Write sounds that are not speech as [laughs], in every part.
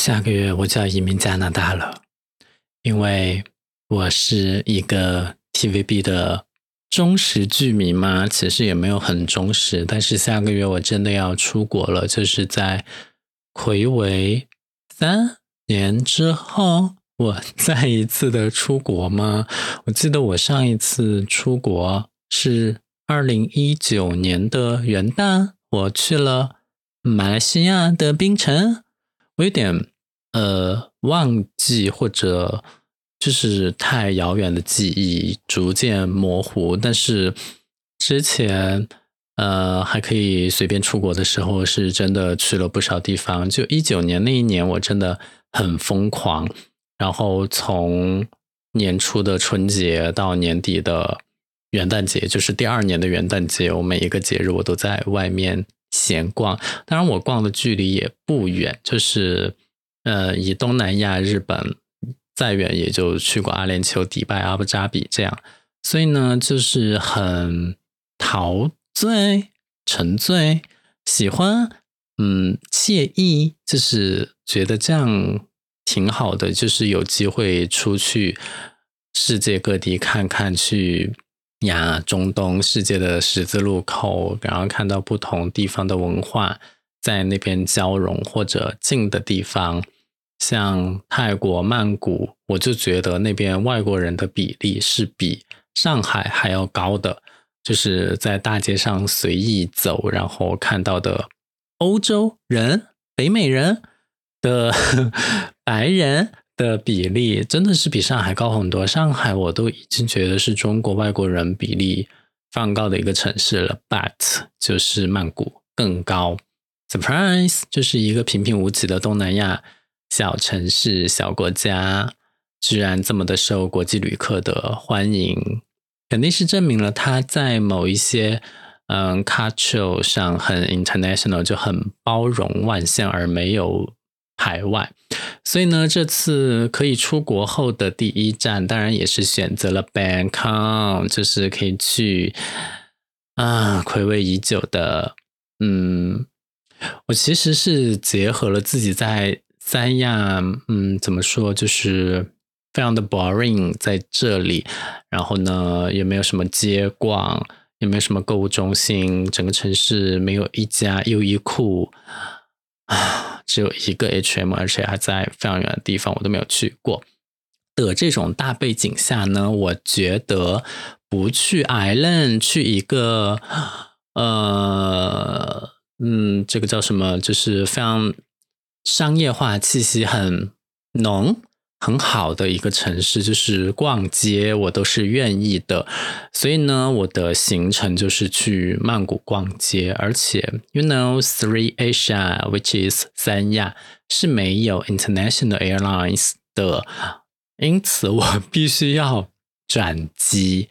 下个月我就要移民加拿大了，因为我是一个 TVB 的忠实剧迷嘛，其实也没有很忠实，但是下个月我真的要出国了，就是在魁违三年之后，我再一次的出国吗？我记得我上一次出国是二零一九年的元旦，我去了马来西亚的槟城。我有点呃忘记，或者就是太遥远的记忆逐渐模糊。但是之前呃还可以随便出国的时候，是真的去了不少地方。就一九年那一年，我真的很疯狂。然后从年初的春节到年底的元旦节，就是第二年的元旦节，我每一个节日我都在外面。闲逛，当然我逛的距离也不远，就是呃，以东南亚、日本再远也就去过阿联酋、迪拜、阿布扎比这样，所以呢，就是很陶醉、沉醉，喜欢，嗯，惬意，就是觉得这样挺好的，就是有机会出去世界各地看看去。呀，中东世界的十字路口，然后看到不同地方的文化在那边交融，或者近的地方，像泰国曼谷，我就觉得那边外国人的比例是比上海还要高的。就是在大街上随意走，然后看到的欧洲人、北美人的 [laughs] 白人。的比例真的是比上海高很多。上海我都已经觉得是中国外国人比例非常高的一个城市了，but 就是曼谷更高。Surprise，就是一个平平无奇的东南亚小城市、小国家，居然这么的受国际旅客的欢迎，肯定是证明了它在某一些嗯 culture 上很 international，就很包容万象，而没有。海外，所以呢，这次可以出国后的第一站，当然也是选择了 Bangkok，就是可以去啊，回味已久的，嗯，我其实是结合了自己在三亚，嗯，怎么说，就是非常的 boring 在这里，然后呢，也没有什么街逛，也没有什么购物中心，整个城市没有一家优衣库。啊，只有一个 H&M，而且还在非常远的地方，我都没有去过。的这种大背景下呢，我觉得不去 Island，去一个呃，嗯，这个叫什么，就是非常商业化气息很浓。很好的一个城市，就是逛街，我都是愿意的。所以呢，我的行程就是去曼谷逛街，而且，you know, Three Asia, which is 三亚是没有 international airlines 的，因此我 [laughs] 必须要转机。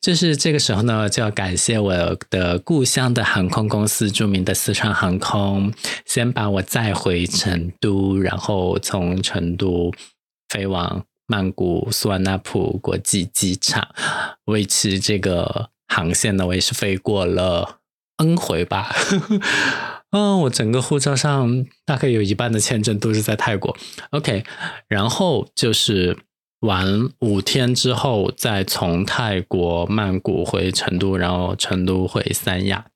就是这个时候呢，就要感谢我的故乡的航空公司，著名的四川航空，先把我载回成都，然后从成都。飞往曼谷苏万纳普国际机场，维持这个航线呢，我也是飞过了 N 回吧。[laughs] 嗯，我整个护照上大概有一半的签证都是在泰国。OK，然后就是玩五天之后，再从泰国曼谷回成都，然后成都回三亚。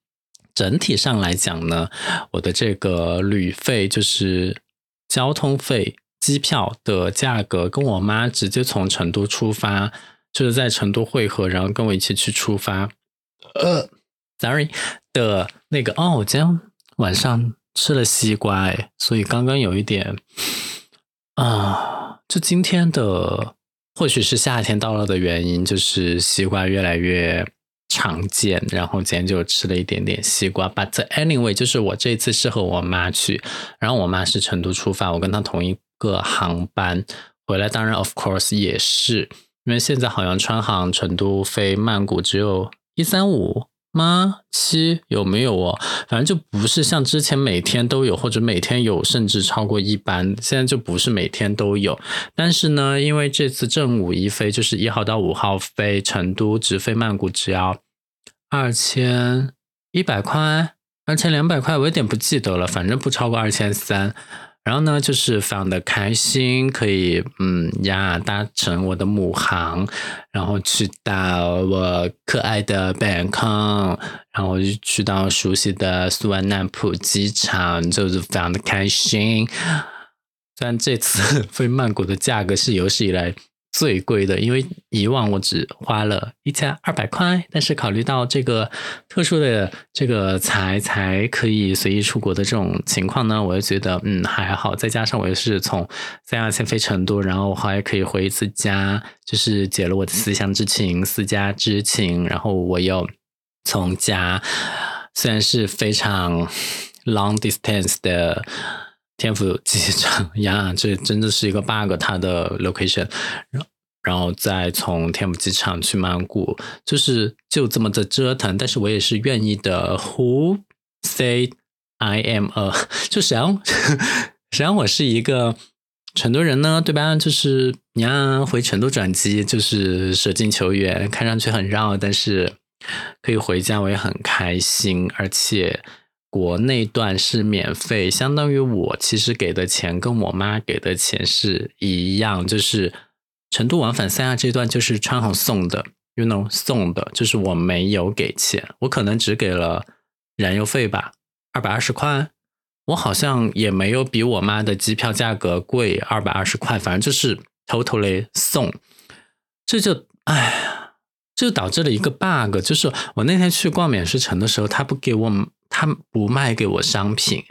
整体上来讲呢，我的这个旅费就是交通费。机票的价格跟我妈直接从成都出发，就是在成都汇合，然后跟我一起去出发。呃，sorry 的那个哦，我今天晚上吃了西瓜，哎，所以刚刚有一点啊，就今天的或许是夏天到了的原因，就是西瓜越来越常见，然后今天就吃了一点点西瓜。But anyway，就是我这次是和我妈去，然后我妈是成都出发，我跟她同一。个航班回来，当然，of course 也是，因为现在好像川航成都飞曼谷只有一三五吗？七有没有哦？反正就不是像之前每天都有，或者每天有，甚至超过一班。现在就不是每天都有。但是呢，因为这次正午一飞，就是一号到五号飞成都，直飞曼谷只要二千一百块，二千两百块，我有点不记得了，反正不超过二千三。然后呢，就是非常的开心，可以嗯呀搭乘我的母航，然后去到我可爱的曼康然后就去到熟悉的苏万南普机场，就是非常的开心。虽然这次 [laughs] 飞曼谷的价格是有史以来。最贵的，因为以往我只花了一千二百块，但是考虑到这个特殊的这个才才可以随意出国的这种情况呢，我就觉得嗯还好。再加上我又是从三亚先飞成都，然后我还可以回一次家，就是解了我的思乡之情、思家之情。然后我又从家，虽然是非常 long distance 的。天府机场 [laughs] 呀，这真的是一个 bug，它的 location，然然后再从天府机场去曼谷，就是就这么的折腾。但是我也是愿意的。Who say I am a？[laughs] 就实际上，实际上我是一个成都人呢，对吧？就是你要回成都转机，就是舍近求远，看上去很绕，但是可以回家，我也很开心，而且。国内段是免费，相当于我其实给的钱跟我妈给的钱是一样，就是成都往返三亚这段就是川航送的，you know 送的，就是我没有给钱，我可能只给了燃油费吧，二百二十块，我好像也没有比我妈的机票价格贵二百二十块，反正就是 totally 送，这就哎，这就导致了一个 bug，就是我那天去逛免税城的时候，他不给我。他不卖给我商品，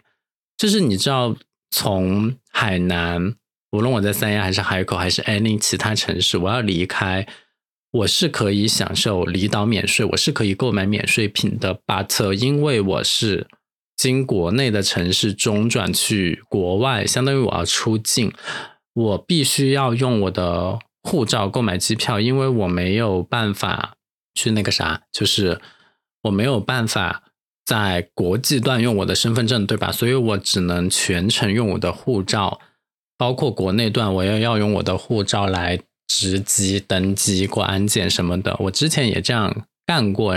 就是你知道，从海南，无论我在三亚还是海口还是 any 其他城市，我要离开，我是可以享受离岛免税，我是可以购买免税品的。But 因为我是经国内的城市中转去国外，相当于我要出境，我必须要用我的护照购买机票，因为我没有办法去那个啥，就是我没有办法。在国际段用我的身份证，对吧？所以我只能全程用我的护照，包括国内段，我也要用我的护照来值机、登机、过安检什么的。我之前也这样干过，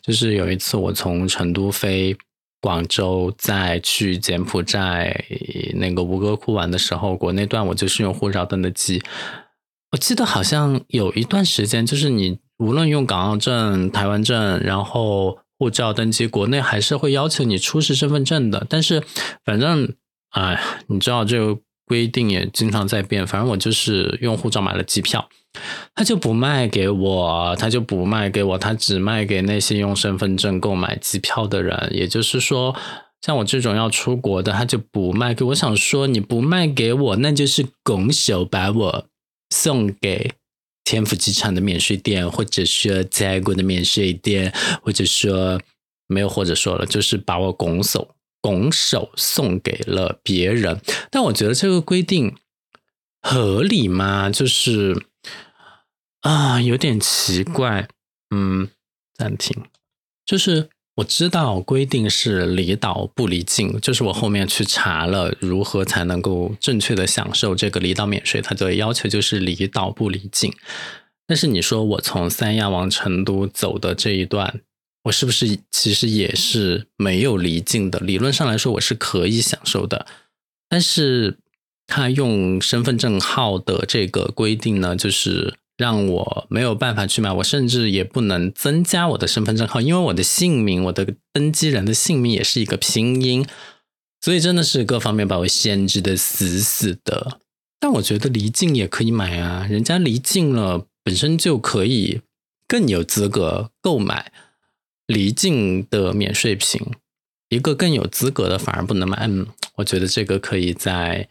就是有一次我从成都飞广州，再去柬埔寨那个吴哥窟玩的时候，国内段我就是用护照登的机。我记得好像有一段时间，就是你无论用港澳证、台湾证，然后护照登机，国内还是会要求你出示身份证的。但是，反正，哎，你知道这个规定也经常在变。反正我就是用护照买了机票，他就不卖给我，他就不卖给我，他只卖给那些用身份证购买机票的人。也就是说，像我这种要出国的，他就不卖给我。想说，你不卖给我，那就是拱手把我送给。天府机场的免税店，或者说在国的免税店，或者说没有，或者说了，就是把我拱手拱手送给了别人。但我觉得这个规定合理吗？就是啊，有点奇怪。嗯，暂停，就是。我知道规定是离岛不离境，就是我后面去查了如何才能够正确的享受这个离岛免税，它的要求就是离岛不离境。但是你说我从三亚往成都走的这一段，我是不是其实也是没有离境的？理论上来说我是可以享受的，但是他用身份证号的这个规定呢，就是。让我没有办法去买，我甚至也不能增加我的身份证号，因为我的姓名，我的登机人的姓名也是一个拼音，所以真的是各方面把我限制的死死的。但我觉得离境也可以买啊，人家离境了，本身就可以更有资格购买离境的免税品，一个更有资格的反而不能买。嗯，我觉得这个可以在。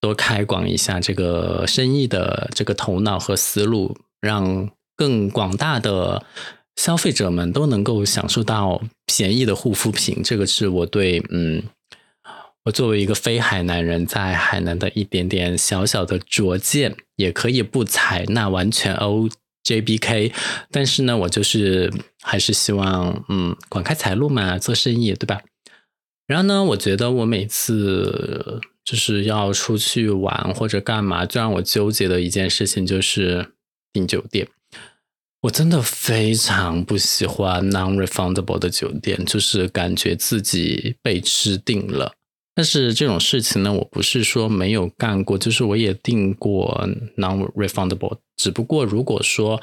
多开广一下这个生意的这个头脑和思路，让更广大的消费者们都能够享受到便宜的护肤品。这个是我对嗯，我作为一个非海南人在海南的一点点小小的拙见，也可以不采纳完全 O J B K，但是呢，我就是还是希望嗯，广开财路嘛，做生意对吧？然后呢，我觉得我每次。就是要出去玩或者干嘛，最让我纠结的一件事情就是订酒店。我真的非常不喜欢 non-refundable 的酒店，就是感觉自己被吃定了。但是这种事情呢，我不是说没有干过，就是我也订过 non-refundable。只不过如果说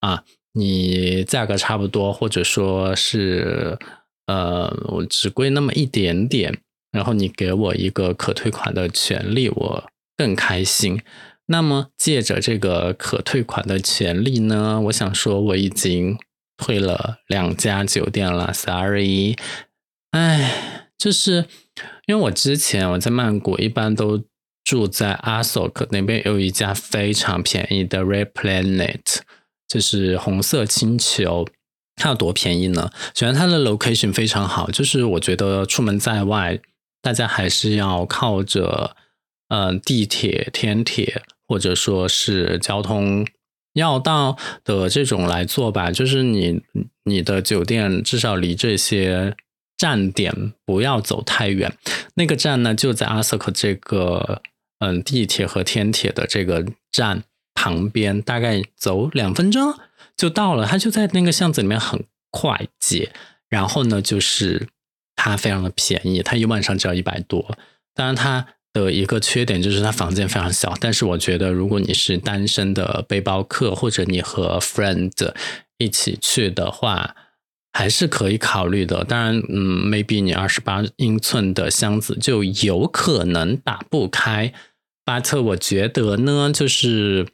啊，你价格差不多，或者说是呃，我只贵那么一点点，然后你给我一个可退款的权利，我更开心。那么借着这个可退款的权利呢，我想说我已经退了两家酒店了，sorry。哎，就是因为我之前我在曼谷一般都住在阿索克那边，有一家非常便宜的 Red Planet，就是红色星球。它有多便宜呢？首先它的 location 非常好，就是我觉得出门在外，大家还是要靠着嗯地铁、天铁或者说是交通要道的这种来做吧。就是你你的酒店至少离这些。站点不要走太远，那个站呢就在阿瑟克这个嗯地铁和天铁的这个站旁边，大概走两分钟就到了。它就在那个巷子里面，很快捷。然后呢，就是它非常的便宜，它一晚上只要一百多。当然，它的一个缺点就是它房间非常小。但是我觉得，如果你是单身的背包客，或者你和 friend 一起去的话。还是可以考虑的，当然，嗯，maybe 你二十八英寸的箱子就有可能打不开。巴特我觉得呢，就是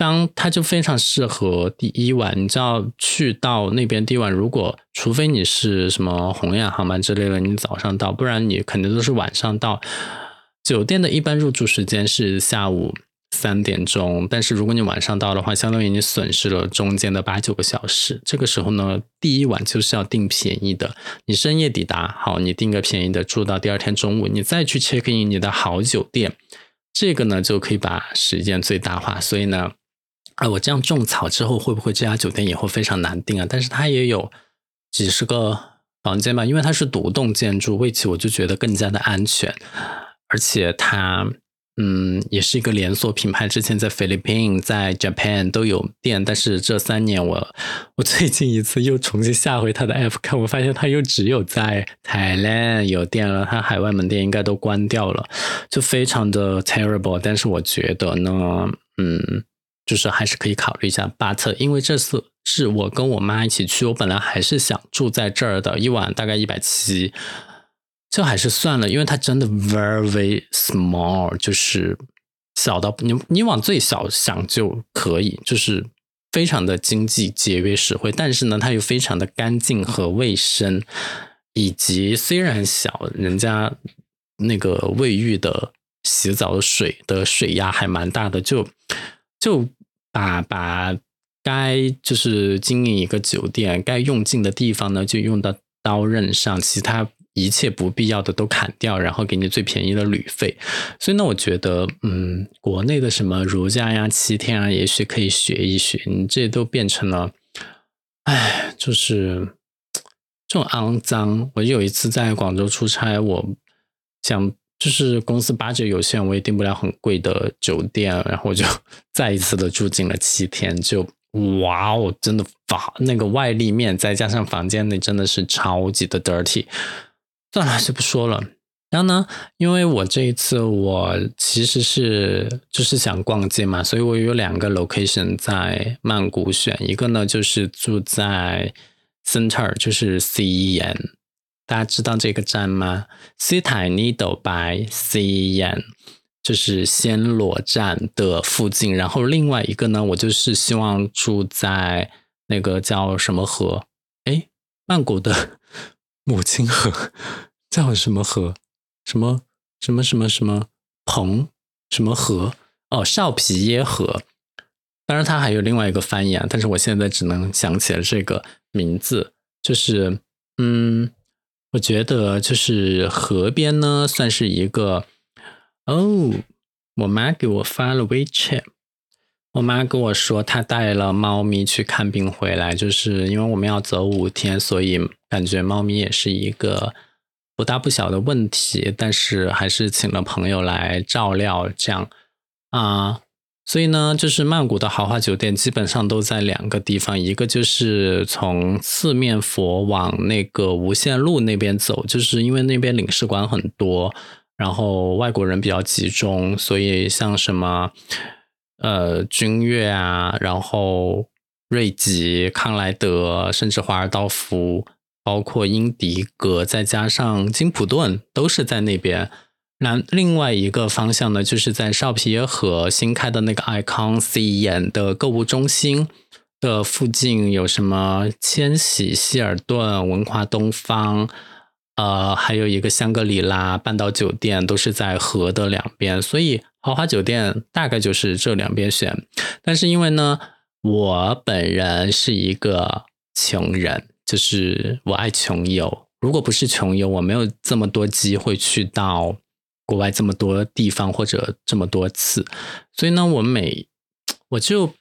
当它就非常适合第一晚，你知道去到那边第一晚，如果除非你是什么红眼航班之类的，你早上到，不然你肯定都是晚上到。酒店的一般入住时间是下午。三点钟，但是如果你晚上到的话，相当于你损失了中间的八九个小时。这个时候呢，第一晚就是要订便宜的。你深夜抵达，好，你订个便宜的，住到第二天中午，你再去 check in 你的好酒店，这个呢就可以把时间最大化。所以呢，啊，我这样种草之后，会不会这家酒店以后非常难订啊？但是它也有几十个房间吧，因为它是独栋建筑，为此我就觉得更加的安全，而且它。嗯，也是一个连锁品牌，之前在菲律宾、在 Japan 都有店，但是这三年我我最近一次又重新下回它的 app 看，我发现它又只有在 Thailand 有店了，它海外门店应该都关掉了，就非常的 terrible。但是我觉得呢，嗯，就是还是可以考虑一下。But 因为这次是我跟我妈一起去，我本来还是想住在这儿的，一晚大概一百七。就还是算了，因为它真的 very small，就是小到你你往最小想就可以，就是非常的经济节约实惠。但是呢，它又非常的干净和卫生，以及虽然小，人家那个卫浴的洗澡的水的水压还蛮大的，就就把把该就是经营一个酒店该用尽的地方呢，就用到刀刃上，其他。一切不必要的都砍掉，然后给你最便宜的旅费。所以呢，我觉得，嗯，国内的什么如家呀、七天啊，也许可以学一学。你这都变成了，哎，就是这种肮脏。我有一次在广州出差，我想就是公司八折有限，我也订不了很贵的酒店，然后我就 [laughs] 再一次的住进了七天。就哇哦，真的房那个外立面，再加上房间内真的是超级的 dirty。算了，就不说了。然后呢，因为我这一次我其实是就是想逛街嘛，所以我有两个 location 在曼谷选，一个呢就是住在 Center，就是 cen 大家知道这个站吗？City Needle by C N，就是暹罗站的附近。然后另外一个呢，我就是希望住在那个叫什么河？哎，曼谷的。母亲河 [laughs] 叫什么河？什么什么什么什么彭什么河？哦，少皮耶河。当然，它还有另外一个翻译啊，但是我现在只能想起了这个名字。就是，嗯，我觉得就是河边呢，算是一个。哦，我妈给我发了 WeChat。我妈跟我说，她带了猫咪去看病回来，就是因为我们要走五天，所以感觉猫咪也是一个不大不小的问题，但是还是请了朋友来照料，这样啊。所以呢，就是曼谷的豪华酒店基本上都在两个地方，一个就是从四面佛往那个无限路那边走，就是因为那边领事馆很多。然后外国人比较集中，所以像什么呃君悦啊，然后瑞吉、康莱德，甚至华尔道夫，包括英迪格，再加上金普顿，都是在那边。那另外一个方向呢，就是在少皮耶河新开的那个 Icon C 眼的购物中心的附近，有什么千禧、希尔顿、文华东方，呃，还有一个香格里拉半岛酒店，都是在河的两边，所以豪华酒店大概就是这两边选。但是因为呢，我本人是一个穷人，就是我爱穷游，如果不是穷游，我没有这么多机会去到。国外这么多地方或者这么多次，所以呢，我每我就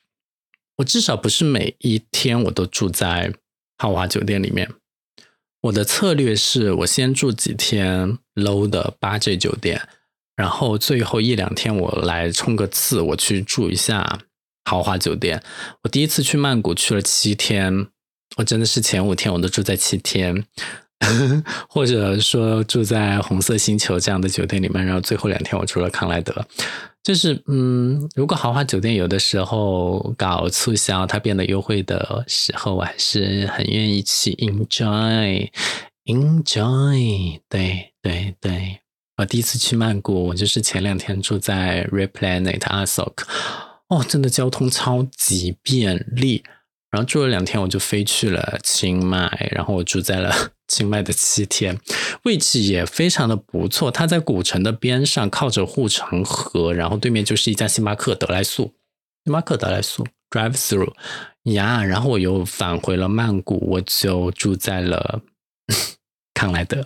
我至少不是每一天我都住在豪华酒店里面。我的策略是我先住几天 low 的八 J 酒店，然后最后一两天我来冲个刺，我去住一下豪华酒店。我第一次去曼谷去了七天，我真的是前五天我都住在七天。[laughs] 或者说住在红色星球这样的酒店里面，然后最后两天我住了康莱德，就是嗯，如果豪华酒店有的时候搞促销，它变得优惠的时候，我还是很愿意去 enjoy enjoy。对对对，我第一次去曼谷，我就是前两天住在 Replanet Asok，哦，真的交通超级便利。然后住了两天，我就飞去了清迈，然后我住在了清迈的七天，位置也非常的不错。它在古城的边上，靠着护城河，然后对面就是一家星巴克德莱素，星巴克德莱素 drive through 呀。然后我又返回了曼谷，我就住在了 [laughs] 康莱德。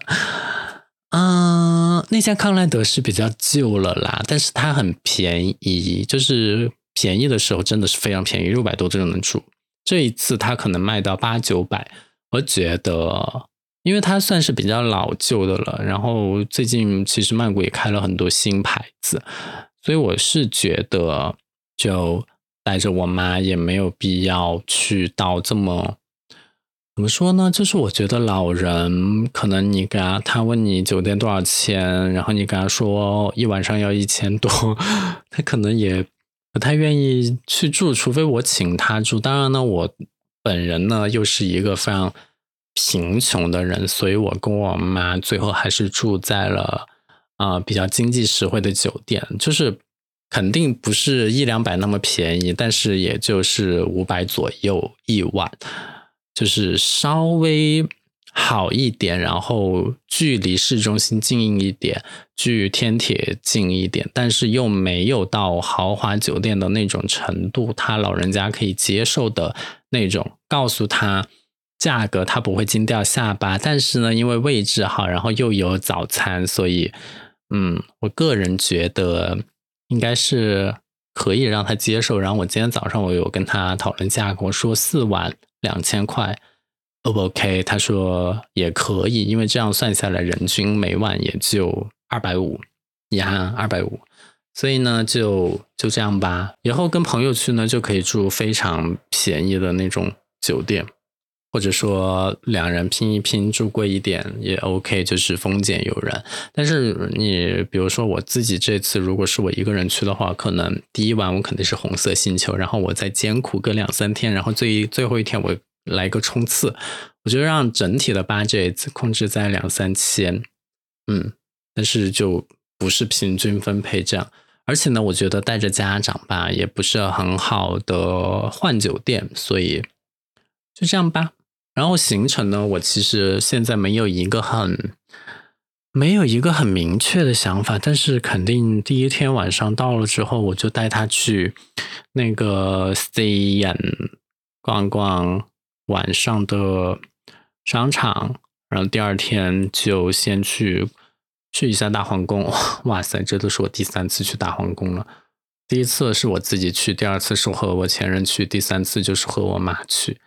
嗯，那家康莱德是比较旧了啦，但是它很便宜，就是便宜的时候真的是非常便宜，六百多就能住。这一次它可能卖到八九百，我觉得，因为它算是比较老旧的了。然后最近其实曼谷也开了很多新牌子，所以我是觉得，就带着我妈也没有必要去到这么，怎么说呢？就是我觉得老人可能你给他，他问你酒店多少钱，然后你跟他说一晚上要一千多，[laughs] 他可能也。不太愿意去住，除非我请他住。当然呢，我本人呢又是一个非常贫穷的人，所以我跟我妈最后还是住在了啊比较经济实惠的酒店，就是肯定不是一两百那么便宜，但是也就是五百左右一晚，就是稍微。好一点，然后距离市中心近一点，距天铁近一点，但是又没有到豪华酒店的那种程度，他老人家可以接受的那种。告诉他价格，他不会惊掉下巴。但是呢，因为位置好，然后又有早餐，所以，嗯，我个人觉得应该是可以让他接受。然后我今天早上我有跟他讨论价格，我说四万两千块。O 不 OK？他说也可以，因为这样算下来，人均每晚也就二百五呀，二百五。所以呢，就就这样吧。以后跟朋友去呢，就可以住非常便宜的那种酒店，或者说两人拼一拼住贵一点也 OK，就是丰俭由人。但是你比如说我自己这次，如果是我一个人去的话，可能第一晚我肯定是红色星球，然后我再艰苦个两三天，然后最最后一天我。来个冲刺，我觉得让整体的 budget 控制在两三千，嗯，但是就不是平均分配这样。而且呢，我觉得带着家长吧，也不是很好的换酒店，所以就这样吧。然后行程呢，我其实现在没有一个很没有一个很明确的想法，但是肯定第一天晚上到了之后，我就带他去那个 C N 逛逛。晚上的商场，然后第二天就先去去一下大皇宫。[laughs] 哇塞，这都是我第三次去大皇宫了。第一次是我自己去，第二次是和我前任去，第三次就是和我妈去。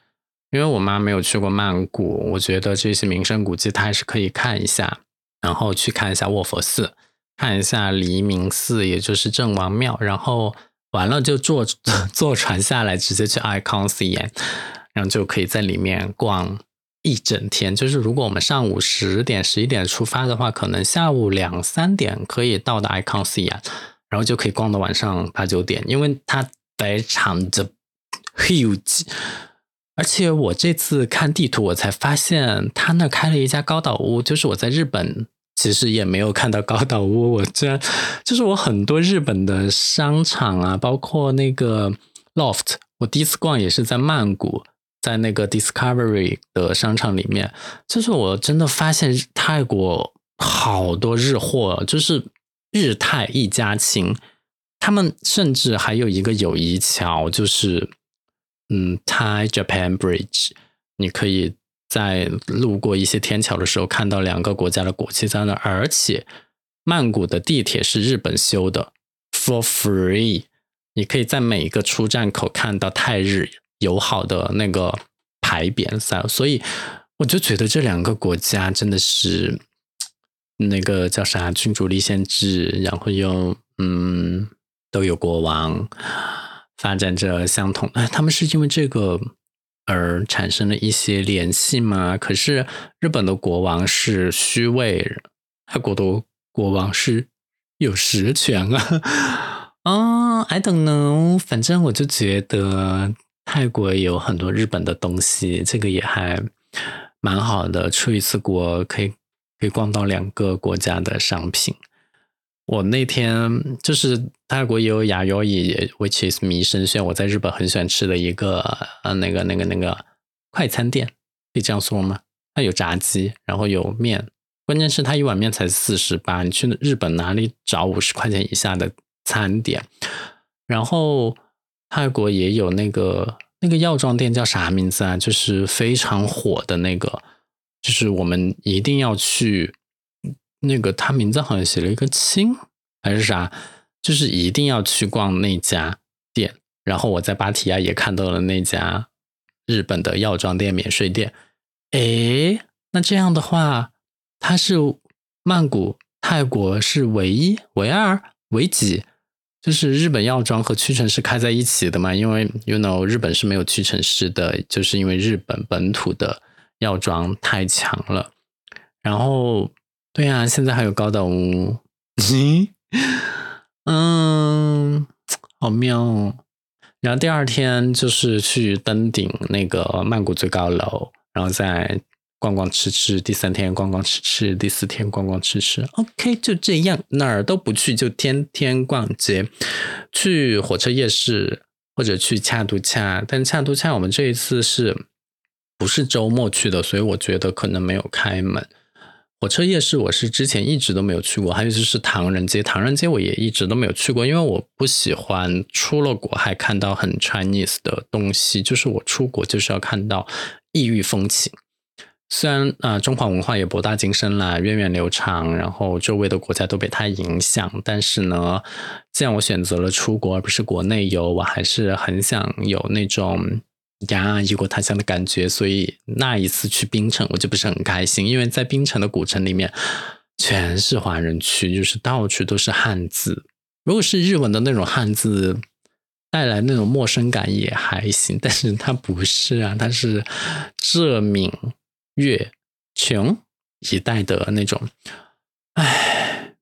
因为我妈没有去过曼谷，我觉得这些名胜古迹她还是可以看一下。然后去看一下卧佛寺，看一下黎明寺，也就是郑王庙。然后完了就坐 [laughs] 坐船下来，直接去 Icon 寺。然后就可以在里面逛一整天。就是如果我们上午十点、十一点出发的话，可能下午两三点可以到达 Icon 西安，然后就可以逛到晚上八九点，因为它非常的 huge。而且我这次看地图，我才发现他那开了一家高岛屋，就是我在日本其实也没有看到高岛屋。我居然就是我很多日本的商场啊，包括那个 Loft，我第一次逛也是在曼谷，在那个 Discovery 的商场里面，就是我真的发现泰国好多日货，就是日泰一家亲，他们甚至还有一个友谊桥，就是。嗯，Thai Japan Bridge，你可以在路过一些天桥的时候看到两个国家的国旗在那，而且曼谷的地铁是日本修的，for free，你可以在每一个出站口看到泰日友好的那个牌匾在，所以我就觉得这两个国家真的是那个叫啥君主立宪制，然后又嗯都有国王。发展着相同，哎，他们是因为这个而产生了一些联系吗？可是日本的国王是虚位，泰国的国王是有实权啊。啊，I don't know，反正我就觉得泰国有很多日本的东西，这个也还蛮好的。出一次国可以可以逛到两个国家的商品。我那天就是泰国也有雅优伊，which is 米生轩，我在日本很喜欢吃的一个呃那个那个那个快餐店，可以这样说吗？它有炸鸡，然后有面，关键是它一碗面才四十八，你去日本哪里找五十块钱以下的餐点？然后泰国也有那个那个药妆店叫啥名字啊？就是非常火的那个，就是我们一定要去。那个他名字好像写了一个清还是啥，就是一定要去逛那家店。然后我在芭提雅也看到了那家日本的药妆店、免税店。诶，那这样的话，它是曼谷泰国是唯一、唯二、唯几？就是日本药妆和屈臣氏开在一起的嘛？因为 you know 日本是没有屈臣氏的，就是因为日本本土的药妆太强了。然后。对呀，现在还有高岛屋，[laughs] 嗯，好妙哦。然后第二天就是去登顶那个曼谷最高楼，然后再逛逛吃吃。第三天逛逛吃吃，第四天逛逛吃吃。OK，就这样，哪儿都不去，就天天逛街。去火车夜市或者去恰都恰，但恰都恰我们这一次是不是周末去的？所以我觉得可能没有开门。火车夜市我是之前一直都没有去过，还有就是唐人街，唐人街我也一直都没有去过，因为我不喜欢出了国还看到很 Chinese 的东西，就是我出国就是要看到异域风情。虽然啊，中华文化也博大精深啦，源远流长，然后周围的国家都被它影响，但是呢，既然我选择了出国而不是国内游，我还是很想有那种。呀，异国他乡的感觉，所以那一次去槟城，我就不是很开心，因为在槟城的古城里面全是华人区，就是到处都是汉字。如果是日文的那种汉字，带来那种陌生感也还行，但是它不是啊，它是浙闽粤琼一带的那种，唉，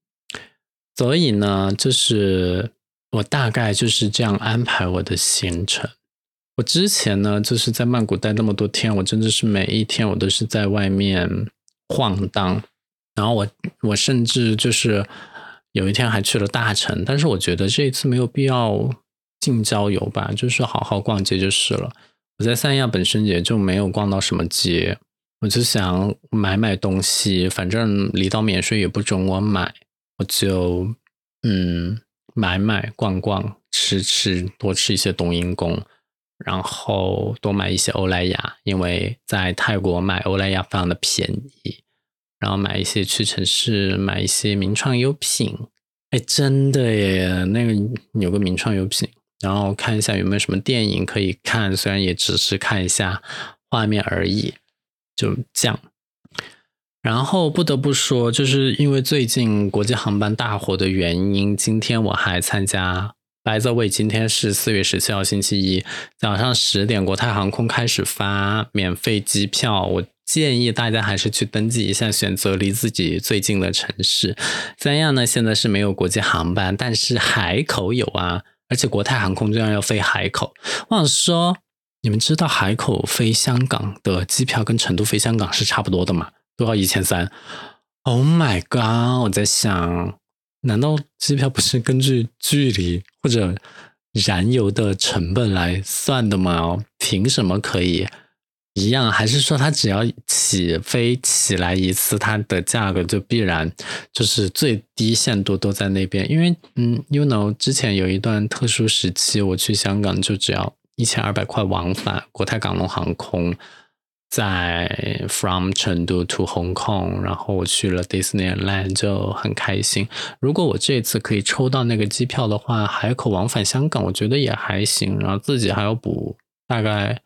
所以呢，就是我大概就是这样安排我的行程。我之前呢，就是在曼谷待那么多天，我真的是每一天我都是在外面晃荡，然后我我甚至就是有一天还去了大城，但是我觉得这一次没有必要近郊游吧，就是好好逛街就是了。我在三亚本身也就没有逛到什么街，我就想买买东西，反正离岛免税也不准我买，我就嗯买买逛逛吃吃，多吃一些冬阴功。然后多买一些欧莱雅，因为在泰国买欧莱雅非常的便宜。然后买一些屈臣氏，买一些名创优品。哎，真的耶，那个有个名创优品。然后看一下有没有什么电影可以看，虽然也只是看一下画面而已，就这样。然后不得不说，就是因为最近国际航班大火的原因，今天我还参加。白泽伟，今天是四月十七号星期一早上十点，国泰航空开始发免费机票。我建议大家还是去登记一下，选择离自己最近的城市。三亚呢，现在是没有国际航班，但是海口有啊，而且国泰航空居然要飞海口。我想说，你们知道海口飞香港的机票跟成都飞香港是差不多的吗？都要一千三。Oh my god！我在想，难道机票不是根据距离或者燃油的成本来算的吗？凭什么可以？一样，还是说它只要起飞起来一次，它的价格就必然就是最低限度都在那边？因为，嗯，you know，之前有一段特殊时期，我去香港就只要一千二百块往返，国泰港龙航空在 from 成都 to Hong Kong，然后我去了 Disneyland 就很开心。如果我这次可以抽到那个机票的话，海口往返香港，我觉得也还行，然后自己还要补大概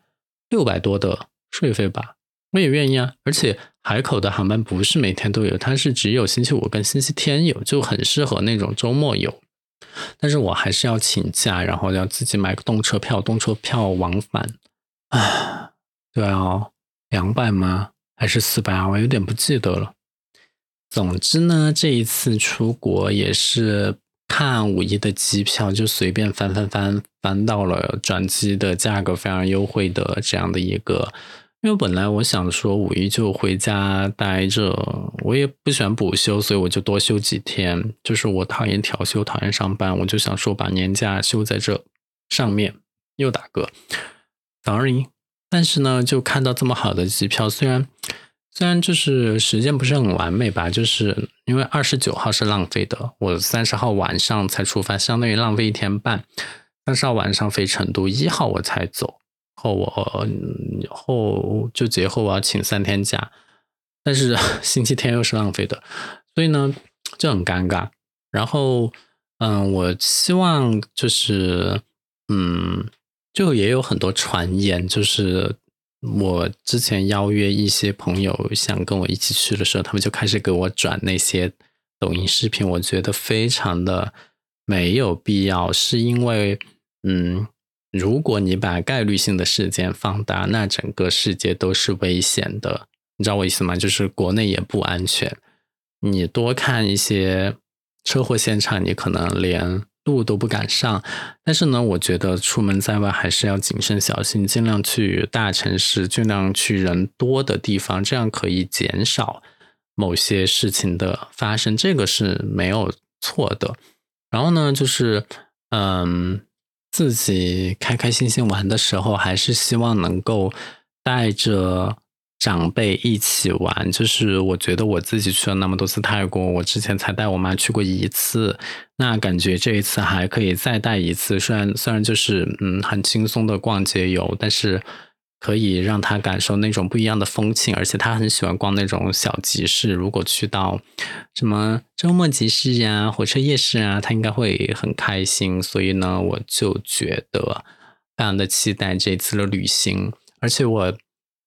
六百多的。税费吧，我也愿意啊。而且海口的航班不是每天都有，它是只有星期五跟星期天有，就很适合那种周末游。但是我还是要请假，然后要自己买个动车票，动车票往返唉，对啊，两百吗？还是四百啊？我有点不记得了。总之呢，这一次出国也是看五一的机票，就随便翻翻翻，翻到了转机的价格非常优惠的这样的一个。因为本来我想说五一就回家待着，我也不喜欢补休，所以我就多休几天。就是我讨厌调休，讨厌上班，我就想说把年假休在这上面。又打嗝，sorry。但是呢，就看到这么好的机票，虽然虽然就是时间不是很完美吧，就是因为二十九号是浪费的，我三十号晚上才出发，相当于浪费一天半。三十号晚上飞成都，一号我才走。后我后就节后我要请三天假，但是 [laughs] 星期天又是浪费的，所以呢就很尴尬。然后嗯，我希望就是嗯，就也有很多传言，就是我之前邀约一些朋友想跟我一起去的时候，他们就开始给我转那些抖音视频，我觉得非常的没有必要，是因为嗯。如果你把概率性的事件放大，那整个世界都是危险的。你知道我意思吗？就是国内也不安全。你多看一些车祸现场，你可能连路都不敢上。但是呢，我觉得出门在外还是要谨慎小心，尽量去大城市，尽量去人多的地方，这样可以减少某些事情的发生。这个是没有错的。然后呢，就是嗯。自己开开心心玩的时候，还是希望能够带着长辈一起玩。就是我觉得我自己去了那么多次泰国，我之前才带我妈去过一次，那感觉这一次还可以再带一次。虽然虽然就是嗯很轻松的逛街游，但是。可以让他感受那种不一样的风情，而且他很喜欢逛那种小集市。如果去到什么周末集市呀、火车夜市啊，他应该会很开心。所以呢，我就觉得非常的期待这次的旅行。而且我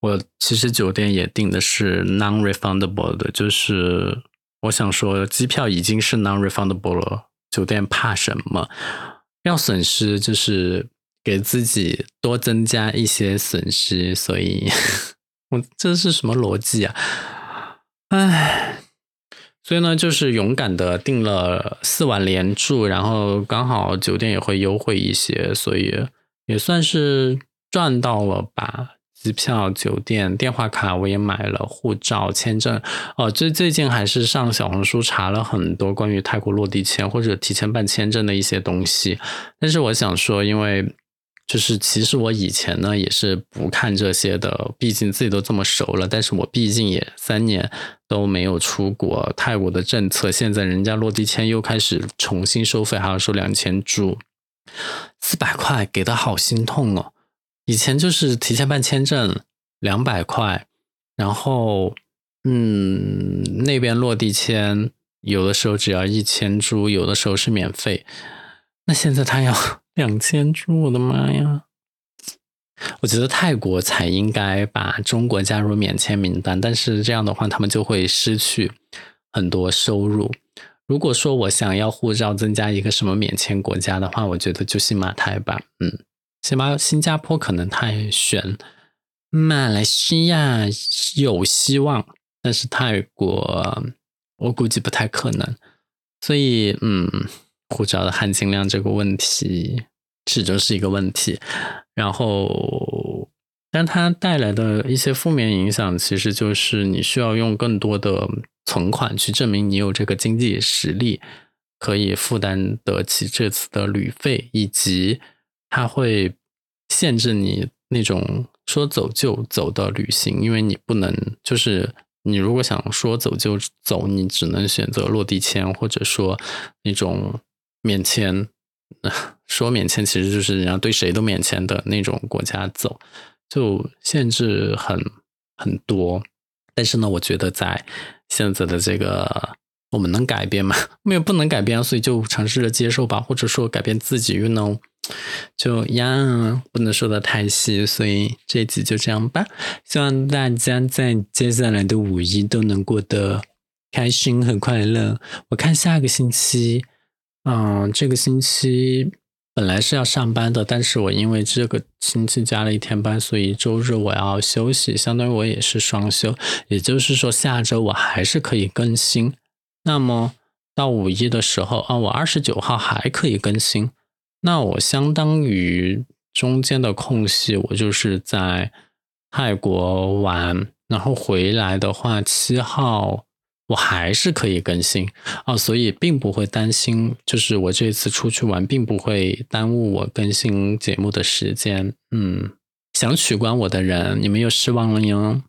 我其实酒店也订的是 non-refundable 的，就是我想说，机票已经是 non-refundable 了，酒店怕什么？要损失就是。给自己多增加一些损失，所以我这是什么逻辑啊？唉，所以呢，就是勇敢的订了四晚连住，然后刚好酒店也会优惠一些，所以也算是赚到了吧。机票、酒店、电话卡我也买了，护照、签证。哦，最最近还是上小红书查了很多关于泰国落地签或者提前办签证的一些东西，但是我想说，因为。就是其实我以前呢也是不看这些的，毕竟自己都这么熟了。但是我毕竟也三年都没有出国，泰国的政策现在人家落地签又开始重新收费，还要收两千铢，四百块给的好心痛哦。以前就是提前办签证两百块，然后嗯那边落地签有的时候只要一千铢，有的时候是免费。那现在他要。两千株，我的妈呀！我觉得泰国才应该把中国加入免签名单，但是这样的话，他们就会失去很多收入。如果说我想要护照增加一个什么免签国家的话，我觉得就新马泰吧。嗯，新马新加坡可能太悬，马来西亚有希望，但是泰国我估计不太可能。所以，嗯，护照的含金量这个问题始终是一个问题。然后，但它带来的一些负面影响，其实就是你需要用更多的存款去证明你有这个经济实力，可以负担得起这次的旅费，以及它会限制你那种。说走就走的旅行，因为你不能，就是你如果想说走就走，你只能选择落地签，或者说那种免签。[laughs] 说免签其实就是人家对谁都免签的那种国家走，就限制很很多。但是呢，我觉得在现在的这个，我们能改变吗？[laughs] 没有，不能改变，所以就尝试着接受吧，或者说改变自己，运动。就呀，不能说的太细，所以这集就这样吧。希望大家在接下来的五一都能过得开心和快乐。我看下个星期，嗯，这个星期本来是要上班的，但是我因为这个星期加了一天班，所以周日我要休息，相当于我也是双休。也就是说，下周我还是可以更新。那么到五一的时候啊，我二十九号还可以更新。那我相当于中间的空隙，我就是在泰国玩，然后回来的话，七号我还是可以更新啊，所以并不会担心，就是我这次出去玩并不会耽误我更新节目的时间。嗯，想取关我的人，你们又失望了哟。